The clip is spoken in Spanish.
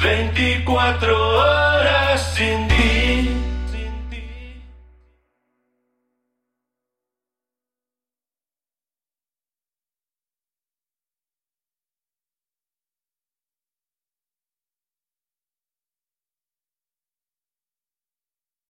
24 horas sin ti.